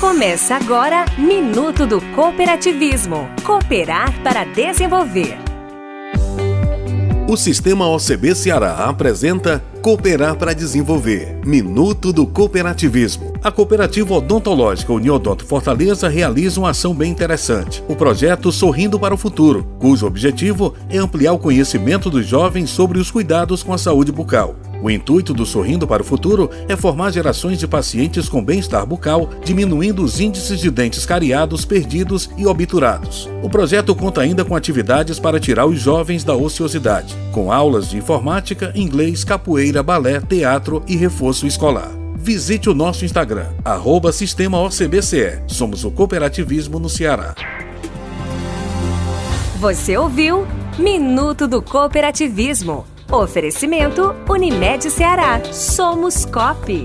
Começa agora Minuto do Cooperativismo. Cooperar para desenvolver. O Sistema OCB Ceará apresenta Cooperar para Desenvolver Minuto do Cooperativismo. A Cooperativa Odontológica Uniodonto Fortaleza realiza uma ação bem interessante, o projeto Sorrindo para o Futuro, cujo objetivo é ampliar o conhecimento dos jovens sobre os cuidados com a saúde bucal. O intuito do Sorrindo para o Futuro é formar gerações de pacientes com bem-estar bucal, diminuindo os índices de dentes cariados, perdidos e obturados. O projeto conta ainda com atividades para tirar os jovens da ociosidade, com aulas de informática, inglês, capoeira, balé, teatro e reforço escolar. Visite o nosso Instagram, arroba Sistema OCBCE. Somos o cooperativismo no Ceará. Você ouviu Minuto do Cooperativismo Oferecimento Unimed Ceará. Somos COP.